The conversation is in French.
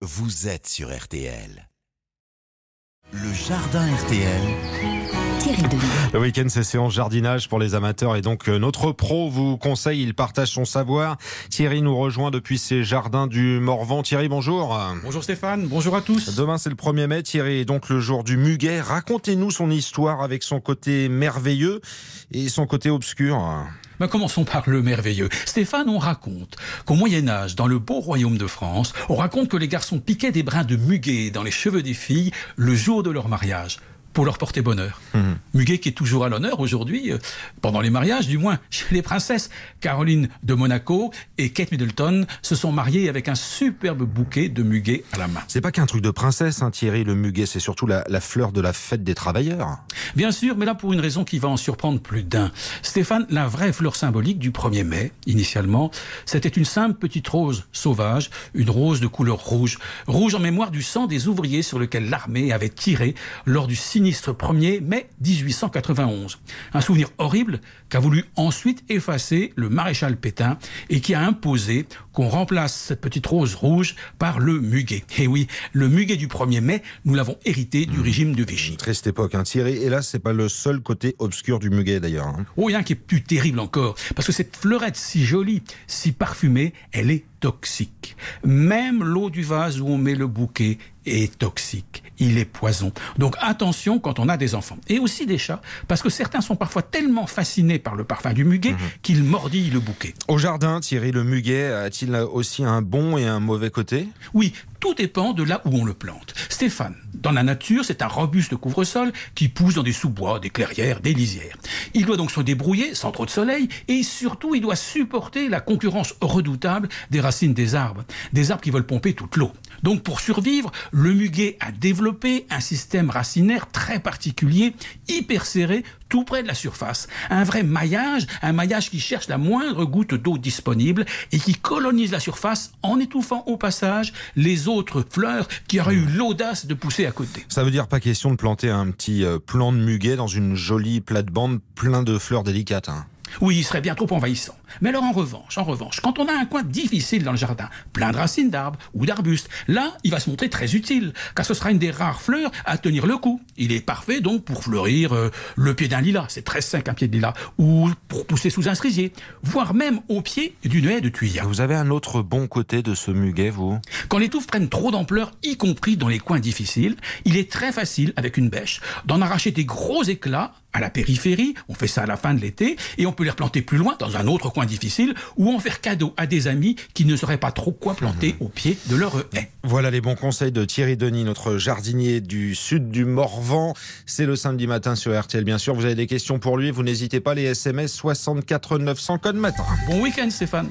vous êtes sur RTL. Le jardin RTL. Thierry. Le week-end, c'est séance jardinage pour les amateurs et donc euh, notre pro vous conseille, il partage son savoir. Thierry nous rejoint depuis ses jardins du Morvan. Thierry, bonjour. Bonjour Stéphane, bonjour à tous. Demain, c'est le 1er mai. Thierry est donc le jour du muguet. Racontez-nous son histoire avec son côté merveilleux et son côté obscur. Commençons par le merveilleux. Stéphane, on raconte qu'au Moyen Âge, dans le beau royaume de France, on raconte que les garçons piquaient des brins de muguet dans les cheveux des filles le jour de leur mariage pour leur porter bonheur. Muguet qui est toujours à l'honneur aujourd'hui, euh, pendant les mariages, du moins chez les princesses. Caroline de Monaco et Kate Middleton se sont mariées avec un superbe bouquet de muguet à la main. C'est pas qu'un truc de princesse, hein, Thierry, le muguet, c'est surtout la, la fleur de la fête des travailleurs. Bien sûr, mais là pour une raison qui va en surprendre plus d'un. Stéphane, la vraie fleur symbolique du 1er mai, initialement, c'était une simple petite rose sauvage, une rose de couleur rouge, rouge en mémoire du sang des ouvriers sur lequel l'armée avait tiré lors du sinistre 1er mai 1891. Un souvenir horrible qu'a voulu ensuite effacer le maréchal Pétain et qui a imposé qu'on remplace cette petite rose rouge par le muguet. Et oui, le muguet du 1er mai, nous l'avons hérité du régime de Vichy. Triste époque, hein, Thierry. Et là, c'est pas le seul côté obscur du muguet, d'ailleurs. hein. Oh, il y a un qui est plus terrible encore, parce que cette fleurette si jolie, si parfumée, elle est toxique. Même l'eau du vase où on met le bouquet est toxique. Il est poison. Donc attention quand on a des enfants. Et aussi des chats, parce que certains sont parfois tellement fascinés par le parfum du muguet qu'ils mordillent le bouquet. Au jardin, Thierry, le muguet a-t-il aussi un bon et un mauvais côté? Oui, tout dépend de là où on le plante. Stéphane, dans la nature, c'est un robuste couvre-sol qui pousse dans des sous-bois, des clairières, des lisières. Il doit donc se débrouiller sans trop de soleil et surtout il doit supporter la concurrence redoutable des racines des arbres, des arbres qui veulent pomper toute l'eau. Donc pour survivre, le muguet a développé un système racinaire très particulier, hyper serré, tout près de la surface. Un vrai maillage, un maillage qui cherche la moindre goutte d'eau disponible et qui colonise la surface en étouffant au passage les autres fleurs qui auraient eu l'audace de pousser à côté. Ça veut dire pas question de planter un petit euh, plant de muguet dans une jolie plate-bande plein de fleurs délicates. hein. Oui, il serait bien trop envahissant. Mais alors en revanche, en revanche, quand on a un coin difficile dans le jardin, plein de racines d'arbres ou d'arbustes, là, il va se montrer très utile, car ce sera une des rares fleurs à tenir le coup. Il est parfait donc pour fleurir euh, le pied d'un lilas, c'est très sec un pied de lilas, ou pour pousser sous un cerisier, voire même au pied d'une haie de tuya. Vous avez un autre bon côté de ce muguet, vous? Quand les touffes prennent trop d'ampleur, y compris dans les coins difficiles, il est très facile, avec une bêche, d'en arracher des gros éclats à la périphérie, on fait ça à la fin de l'été, et on peut les replanter plus loin, dans un autre coin difficile, ou en faire cadeau à des amis qui ne sauraient pas trop quoi planter au pied de leur haie. Voilà les bons conseils de Thierry Denis, notre jardinier du sud du Morvan. C'est le samedi matin sur RTL, bien sûr. Vous avez des questions pour lui, vous n'hésitez pas, les SMS 64 900 code matin. Bon week-end Stéphane